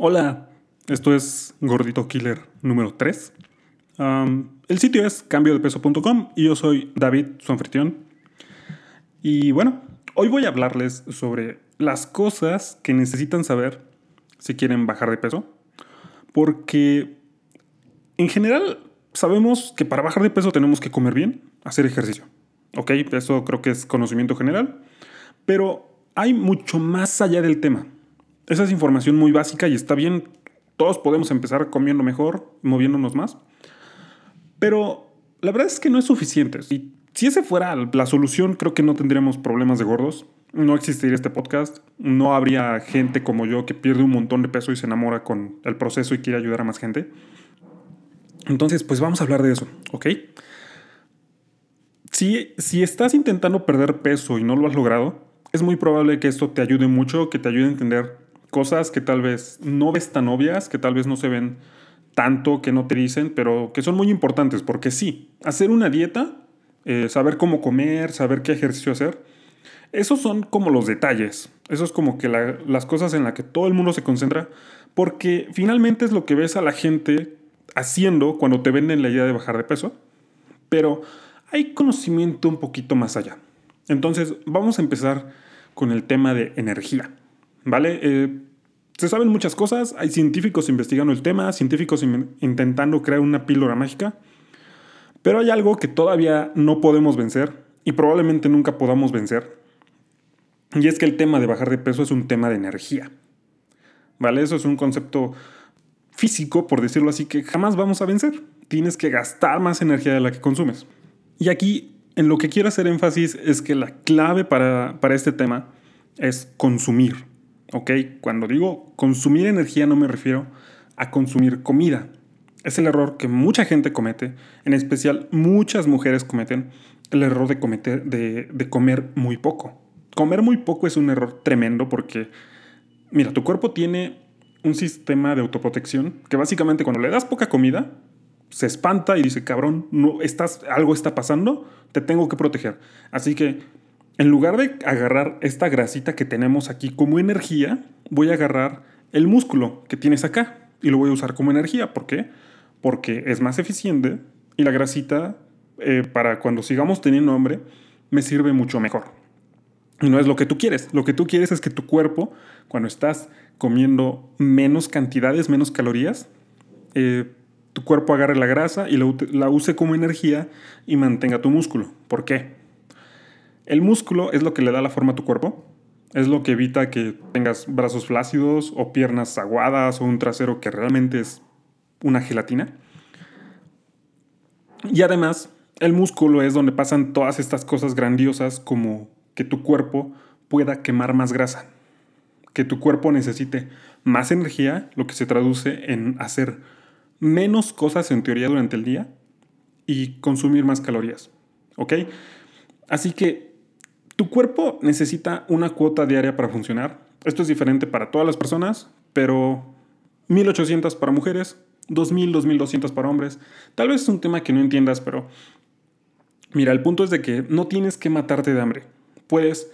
Hola, esto es Gordito Killer número 3. el sitio es cambiodepeso.com y yo soy David, su anfitrión. Y bueno, hoy voy a hablarles sobre las cosas que necesitan saber si quieren bajar de peso. Porque en general sabemos que para bajar de peso tenemos que comer bien, hacer ejercicio. Ok, eso creo que es conocimiento general. Pero hay mucho más allá del tema. Esa es información muy básica y está bien. Todos podemos empezar comiendo mejor, moviéndonos más. Pero la verdad es que no es suficiente. Y si ese fuera la solución, creo que no tendríamos problemas de gordos. No existiría este podcast. No habría gente como yo que pierde un montón de peso y se enamora con el proceso y quiere ayudar a más gente. Entonces, pues vamos a hablar de eso, ¿ok? Si, si estás intentando perder peso y no lo has logrado, es muy probable que esto te ayude mucho, que te ayude a entender cosas que tal vez no ves tan obvias, que tal vez no se ven tanto, que no te dicen, pero que son muy importantes, porque sí, hacer una dieta, eh, saber cómo comer, saber qué ejercicio hacer, esos son como los detalles, eso es como que las cosas en las que todo el mundo se concentra, porque finalmente es lo que ves a la gente haciendo cuando te venden la idea de bajar de peso, pero hay conocimiento un poquito más allá. Entonces, vamos a empezar con el tema de energía. ¿vale? Eh, se saben muchas cosas, hay científicos investigando el tema, científicos intentando crear una píldora mágica, pero hay algo que todavía no podemos vencer y probablemente nunca podamos vencer, y es que el tema de bajar de peso es un tema de energía, ¿vale? Eso es un concepto físico, por decirlo así, que jamás vamos a vencer. Tienes que gastar más energía de la que consumes. Y aquí, en lo que quiero hacer énfasis es que la clave para, para este tema es consumir. ¿Ok? Cuando digo consumir energía no me refiero a consumir comida. Es el error que mucha gente comete, en especial muchas mujeres cometen, el error de, cometer, de, de comer muy poco. Comer muy poco es un error tremendo porque, mira, tu cuerpo tiene un sistema de autoprotección que básicamente cuando le das poca comida, se espanta y dice, cabrón, estás, algo está pasando, te tengo que proteger. Así que en lugar de agarrar esta grasita que tenemos aquí como energía, voy a agarrar el músculo que tienes acá y lo voy a usar como energía. ¿Por qué? Porque es más eficiente y la grasita, eh, para cuando sigamos teniendo hambre, me sirve mucho mejor. Y no es lo que tú quieres. Lo que tú quieres es que tu cuerpo, cuando estás comiendo menos cantidades, menos calorías, eh, tu cuerpo agarre la grasa y la use como energía y mantenga tu músculo. ¿Por qué? El músculo es lo que le da la forma a tu cuerpo. Es lo que evita que tengas brazos flácidos o piernas aguadas o un trasero que realmente es una gelatina. Y además, el músculo es donde pasan todas estas cosas grandiosas como que tu cuerpo pueda quemar más grasa, que tu cuerpo necesite más energía, lo que se traduce en hacer menos cosas en teoría durante el día y consumir más calorías. ¿Ok? Así que tu cuerpo necesita una cuota diaria para funcionar. Esto es diferente para todas las personas, pero 1800 para mujeres, 2000, 2200 para hombres. Tal vez es un tema que no entiendas, pero mira, el punto es de que no tienes que matarte de hambre. Puedes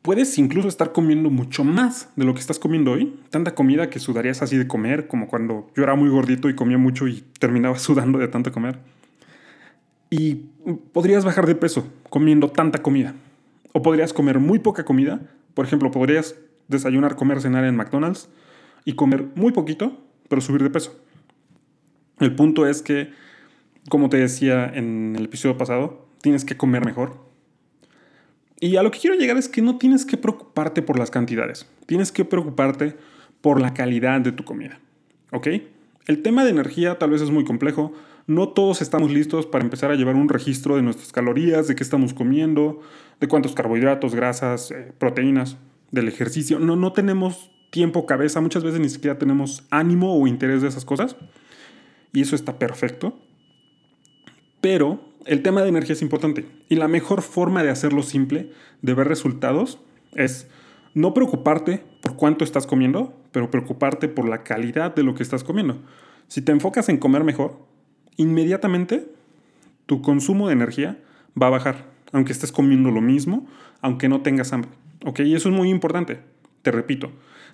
puedes incluso estar comiendo mucho más de lo que estás comiendo hoy. Tanta comida que sudarías así de comer, como cuando yo era muy gordito y comía mucho y terminaba sudando de tanto comer. Y podrías bajar de peso comiendo tanta comida. O podrías comer muy poca comida. Por ejemplo, podrías desayunar, comer, cenar en McDonald's y comer muy poquito, pero subir de peso. El punto es que, como te decía en el episodio pasado, tienes que comer mejor. Y a lo que quiero llegar es que no tienes que preocuparte por las cantidades, tienes que preocuparte por la calidad de tu comida. ¿Ok? El tema de energía tal vez es muy complejo, no todos estamos listos para empezar a llevar un registro de nuestras calorías, de qué estamos comiendo, de cuántos carbohidratos, grasas, eh, proteínas, del ejercicio. No, no tenemos tiempo, cabeza, muchas veces ni siquiera tenemos ánimo o interés de esas cosas. Y eso está perfecto. Pero el tema de energía es importante. Y la mejor forma de hacerlo simple, de ver resultados, es no preocuparte por cuánto estás comiendo, pero preocuparte por la calidad de lo que estás comiendo. Si te enfocas en comer mejor, inmediatamente tu consumo de energía va a bajar, aunque estés comiendo lo mismo, aunque no tengas hambre. ¿Ok? Y eso es muy importante. Te repito,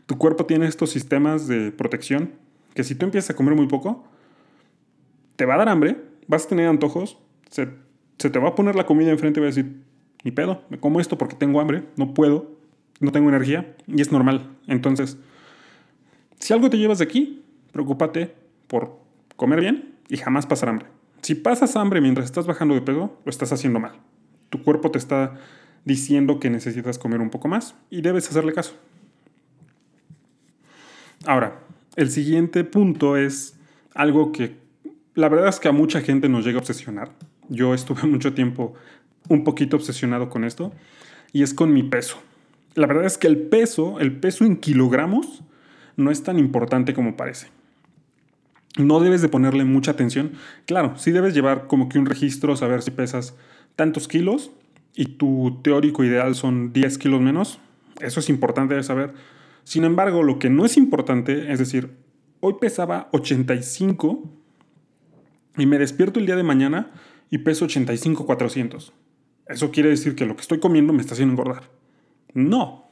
Tu cuerpo tiene estos sistemas de protección que si tú empiezas a comer muy poco, te va a dar hambre, vas a tener antojos, se, se te va a poner la comida enfrente y vas a decir, ni pedo, me como esto porque tengo hambre, no puedo, no tengo energía y es normal. Entonces, si algo te llevas de aquí, preocúpate por comer bien y jamás pasar hambre. Si pasas hambre mientras estás bajando de peso, lo estás haciendo mal. Tu cuerpo te está diciendo que necesitas comer un poco más y debes hacerle caso. Ahora, el siguiente punto es algo que la verdad es que a mucha gente nos llega a obsesionar. Yo estuve mucho tiempo un poquito obsesionado con esto y es con mi peso. La verdad es que el peso, el peso en kilogramos, no es tan importante como parece. No debes de ponerle mucha atención. Claro, sí debes llevar como que un registro, saber si pesas tantos kilos y tu teórico ideal son 10 kilos menos. Eso es importante de saber. Sin embargo, lo que no es importante, es decir, hoy pesaba 85 y me despierto el día de mañana y peso 85 400. Eso quiere decir que lo que estoy comiendo me está haciendo engordar. No.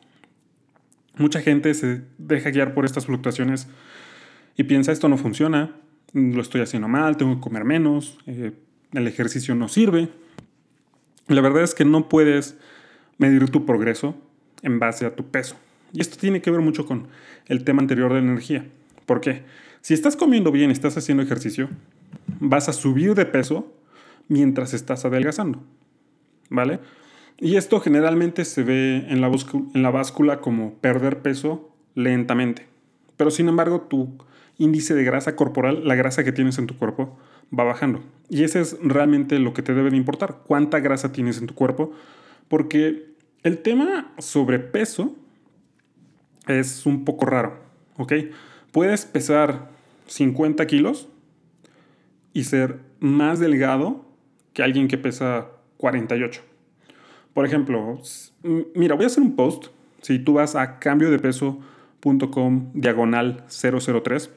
Mucha gente se deja guiar por estas fluctuaciones y piensa esto no funciona, lo estoy haciendo mal, tengo que comer menos, eh, el ejercicio no sirve. La verdad es que no puedes medir tu progreso en base a tu peso. Y esto tiene que ver mucho con el tema anterior de la energía. ¿Por qué? Si estás comiendo bien estás haciendo ejercicio, vas a subir de peso mientras estás adelgazando. ¿Vale? Y esto generalmente se ve en la, en la báscula como perder peso lentamente. Pero sin embargo, tu índice de grasa corporal, la grasa que tienes en tu cuerpo, va bajando. Y ese es realmente lo que te debe de importar, cuánta grasa tienes en tu cuerpo, porque el tema sobre peso es un poco raro, ¿ok? Puedes pesar 50 kilos y ser más delgado que alguien que pesa 48. Por ejemplo, mira, voy a hacer un post. Si tú vas a cambio de peso.com diagonal 003,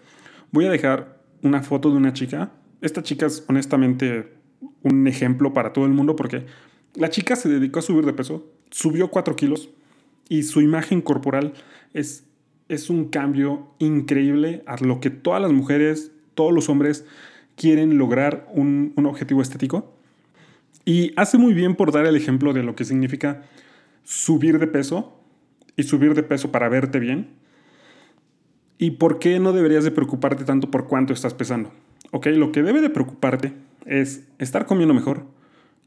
voy a dejar una foto de una chica. Esta chica es honestamente un ejemplo para todo el mundo porque la chica se dedicó a subir de peso, subió 4 kilos y su imagen corporal es, es un cambio increíble a lo que todas las mujeres, todos los hombres quieren lograr un, un objetivo estético. Y hace muy bien por dar el ejemplo de lo que significa subir de peso y subir de peso para verte bien. ¿Y por qué no deberías de preocuparte tanto por cuánto estás pesando? Ok, lo que debe de preocuparte es estar comiendo mejor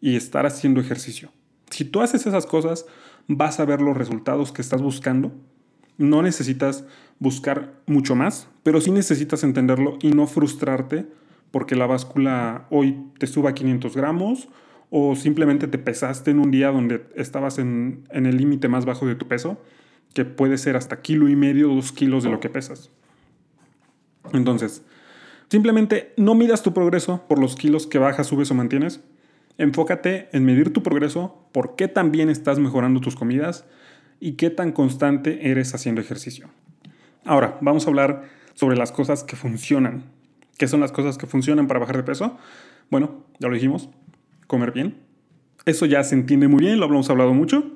y estar haciendo ejercicio. Si tú haces esas cosas, vas a ver los resultados que estás buscando. No necesitas buscar mucho más, pero sí necesitas entenderlo y no frustrarte porque la báscula hoy te suba 500 gramos o simplemente te pesaste en un día donde estabas en, en el límite más bajo de tu peso, que puede ser hasta kilo y medio, dos kilos de lo que pesas. Entonces, simplemente no midas tu progreso por los kilos que bajas, subes o mantienes, Enfócate en medir tu progreso, por qué tan bien estás mejorando tus comidas y qué tan constante eres haciendo ejercicio. Ahora, vamos a hablar sobre las cosas que funcionan. ¿Qué son las cosas que funcionan para bajar de peso? Bueno, ya lo dijimos, comer bien. Eso ya se entiende muy bien, lo hemos hablado mucho.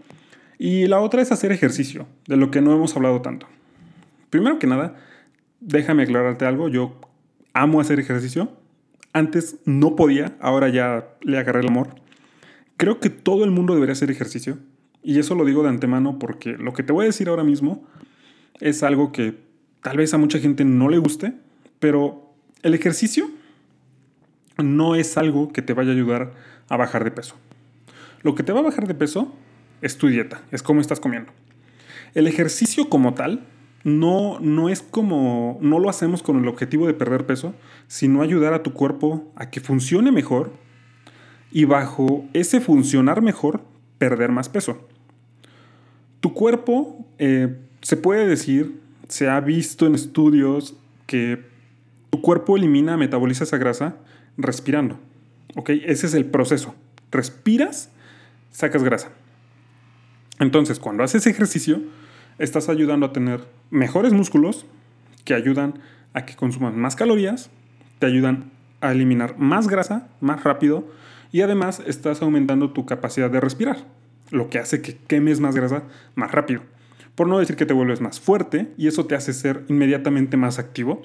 Y la otra es hacer ejercicio, de lo que no hemos hablado tanto. Primero que nada, déjame aclararte algo, yo amo hacer ejercicio, antes no podía, ahora ya le agarré el amor. Creo que todo el mundo debería hacer ejercicio. Y eso lo digo de antemano porque lo que te voy a decir ahora mismo es algo que tal vez a mucha gente no le guste, pero el ejercicio no es algo que te vaya a ayudar a bajar de peso. Lo que te va a bajar de peso es tu dieta, es cómo estás comiendo. El ejercicio como tal no, no es como, no lo hacemos con el objetivo de perder peso, sino ayudar a tu cuerpo a que funcione mejor y bajo ese funcionar mejor, perder más peso. Tu cuerpo, eh, se puede decir, se ha visto en estudios que tu cuerpo elimina, metaboliza esa grasa respirando. ¿Ok? Ese es el proceso. Respiras, sacas grasa. Entonces, cuando haces ejercicio, estás ayudando a tener mejores músculos que ayudan a que consuman más calorías, te ayudan a eliminar más grasa más rápido y además estás aumentando tu capacidad de respirar, lo que hace que quemes más grasa más rápido. por no decir que te vuelves más fuerte y eso te hace ser inmediatamente más activo.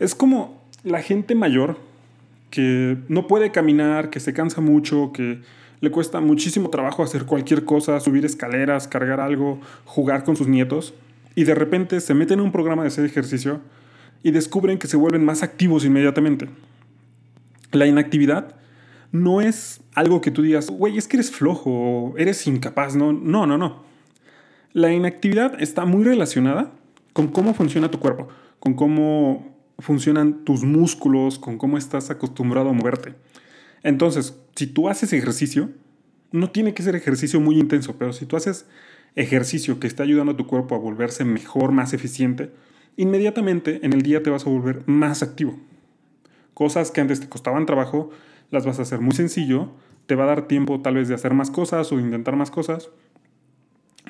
Es como la gente mayor que no puede caminar, que se cansa mucho, que le cuesta muchísimo trabajo hacer cualquier cosa, subir escaleras, cargar algo, jugar con sus nietos, y de repente se meten en un programa de hacer ejercicio y descubren que se vuelven más activos inmediatamente. La inactividad no es algo que tú digas, güey, es que eres flojo o eres incapaz, no, no, no, no. La inactividad está muy relacionada con cómo funciona tu cuerpo, con cómo funcionan tus músculos, con cómo estás acostumbrado a moverte. Entonces, si tú haces ejercicio, no tiene que ser ejercicio muy intenso, pero si tú haces ejercicio que está ayudando a tu cuerpo a volverse mejor, más eficiente, inmediatamente en el día te vas a volver más activo. Cosas que antes te costaban trabajo, las vas a hacer muy sencillo, te va a dar tiempo tal vez de hacer más cosas o de intentar más cosas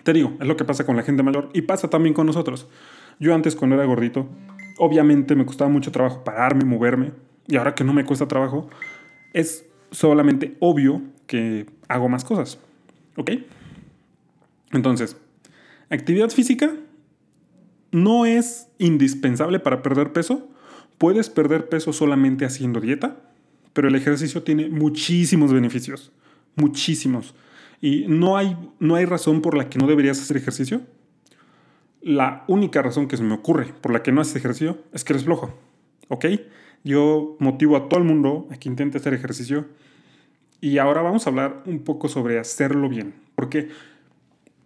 te digo, es lo que pasa con la gente mayor y pasa también con nosotros. Yo antes cuando era gordito, obviamente me costaba mucho trabajo pararme, moverme, y ahora que no me cuesta trabajo, es solamente obvio que hago más cosas. ¿Ok? Entonces, actividad física no es indispensable para perder peso. Puedes perder peso solamente haciendo dieta, pero el ejercicio tiene muchísimos beneficios. Muchísimos. Y no hay, no hay razón por la que no deberías hacer ejercicio. La única razón que se me ocurre por la que no haces ejercicio es que eres flojo. ¿Ok? Yo motivo a todo el mundo a que intente hacer ejercicio. Y ahora vamos a hablar un poco sobre hacerlo bien. Porque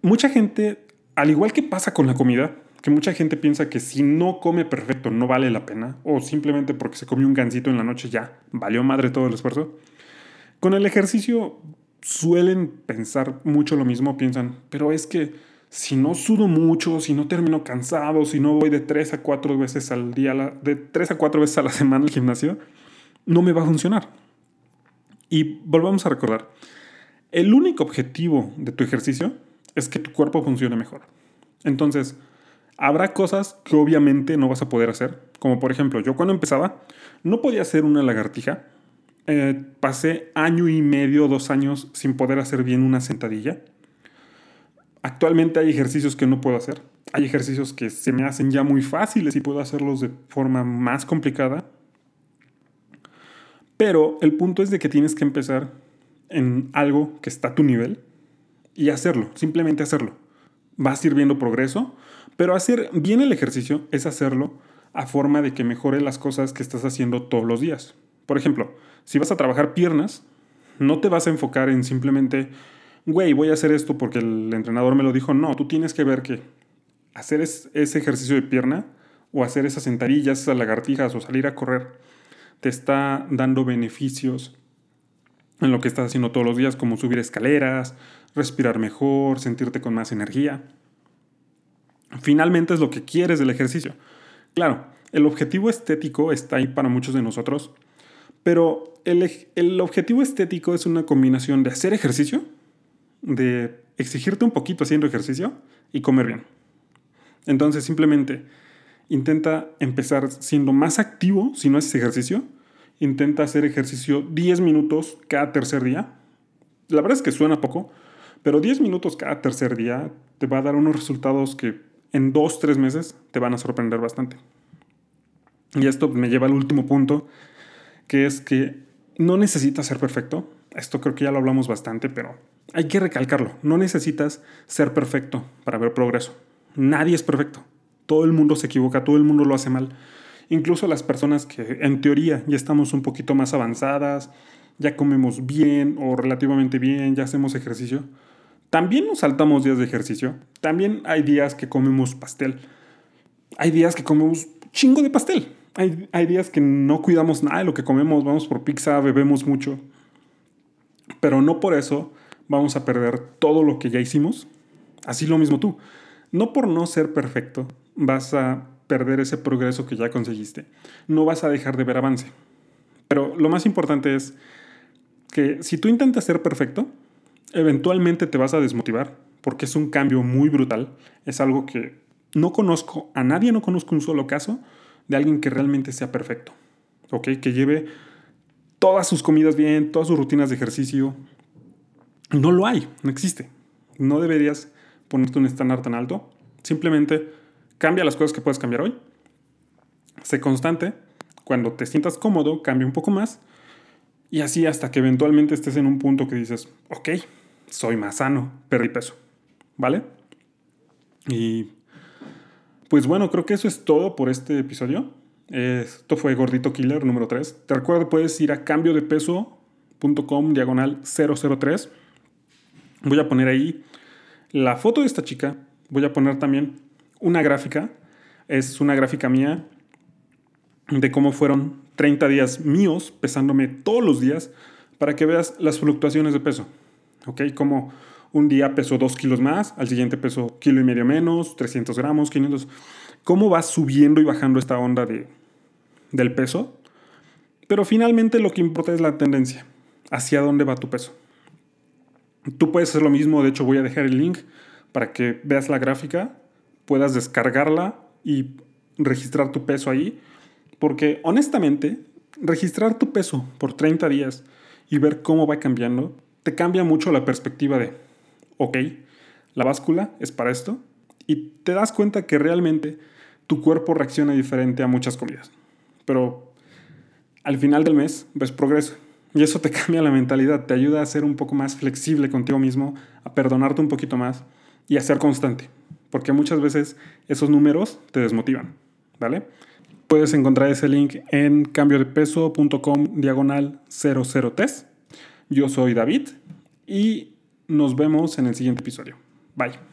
mucha gente, al igual que pasa con la comida, que mucha gente piensa que si no come perfecto no vale la pena, o simplemente porque se comió un gansito en la noche ya valió madre todo el esfuerzo. Con el ejercicio suelen pensar mucho lo mismo, piensan, pero es que si no sudo mucho, si no termino cansado, si no voy de tres a cuatro veces al día, de tres a cuatro veces a la semana al gimnasio, no me va a funcionar. Y volvamos a recordar, el único objetivo de tu ejercicio es que tu cuerpo funcione mejor. Entonces, habrá cosas que obviamente no vas a poder hacer, como por ejemplo, yo cuando empezaba no podía hacer una lagartija eh, pasé año y medio, dos años sin poder hacer bien una sentadilla. Actualmente hay ejercicios que no puedo hacer. Hay ejercicios que se me hacen ya muy fáciles y puedo hacerlos de forma más complicada. Pero el punto es de que tienes que empezar en algo que está a tu nivel y hacerlo, simplemente hacerlo. Vas a ir viendo progreso, pero hacer bien el ejercicio es hacerlo a forma de que mejore las cosas que estás haciendo todos los días. Por ejemplo, si vas a trabajar piernas, no te vas a enfocar en simplemente, güey, voy a hacer esto porque el entrenador me lo dijo. No, tú tienes que ver que hacer ese ejercicio de pierna o hacer esas sentadillas, esas lagartijas o salir a correr, te está dando beneficios en lo que estás haciendo todos los días, como subir escaleras, respirar mejor, sentirte con más energía. Finalmente es lo que quieres del ejercicio. Claro, el objetivo estético está ahí para muchos de nosotros, pero el, objetivo estético es una combinación de hacer ejercicio, de exigirte un poquito haciendo ejercicio y comer bien. Entonces simplemente intenta empezar siendo más activo si no haces ejercicio. Intenta hacer ejercicio 10 minutos cada tercer día. La verdad es que suena poco, pero 10 minutos cada tercer día te va a dar unos resultados que en 2-3 meses te van a sorprender bastante. Y esto me lleva al último punto, que es que no necesitas ser perfecto. Esto creo que ya lo hablamos bastante, pero hay que recalcarlo. No necesitas ser perfecto para ver progreso. Nadie es perfecto. Todo el mundo se equivoca, todo el mundo lo hace mal. Incluso las personas que en teoría ya estamos un poquito más avanzadas, ya comemos bien o relativamente bien, ya hacemos ejercicio, también nos saltamos días de ejercicio. También hay días que comemos pastel. Hay días que comemos chingo de pastel. Hay, días que no cuidamos nada de lo que comemos, vamos por pizza, bebemos mucho, pero no por eso vamos a perder todo lo que ya hicimos. Así lo mismo tú. No por no ser perfecto vas a perder ese progreso que ya conseguiste. No vas a dejar de ver avance. Pero lo más importante es que si tú intentas ser perfecto, eventualmente te vas a desmotivar porque es un cambio muy brutal. Es algo que no conozco, a nadie no conozco un solo caso de alguien que realmente sea perfecto, ¿ok? Que lleve todas sus comidas bien, todas sus rutinas de ejercicio. No lo hay, no existe. No deberías ponerte un estándar tan alto. Simplemente cambia las cosas que puedes cambiar hoy. Sé constante. Cuando te sientas cómodo, cambia un poco más. Y así hasta que eventualmente estés en un punto que dices, ok, soy más sano, perdí peso. ¿Vale? Y pues bueno, creo que eso es todo por este episodio. Esto fue Gordito Killer número 3. Te recuerdo, puedes ir a cambiodepeso.com diagonal 003. Voy a poner ahí la foto de esta chica. Voy a poner también una gráfica. Es una gráfica mía de cómo fueron 30 días míos pesándome todos los días para que veas las fluctuaciones de peso. ¿Ok? Como un día peso 2 kilos más, al siguiente peso kilo y medio menos, 300 gramos, 500. ¿Cómo va subiendo y bajando esta onda de, del peso? Pero finalmente lo que importa es la tendencia, hacia dónde va tu peso. Tú puedes hacer lo mismo, de hecho voy a dejar el link para que veas la gráfica, puedas descargarla y registrar tu peso ahí, porque honestamente, registrar tu peso por 30 días y ver cómo va cambiando, te cambia mucho la perspectiva de, ok, la báscula es para esto, y te das cuenta que realmente tu cuerpo reacciona diferente a muchas comidas. Pero al final del mes ves progreso. Y eso te cambia la mentalidad, te ayuda a ser un poco más flexible contigo mismo, a perdonarte un poquito más y a ser constante. Porque muchas veces esos números te desmotivan. ¿Vale? Puedes encontrar ese link en cambiodepeso.com diagonal 00 test. Yo soy David y nos vemos en el siguiente episodio. Bye.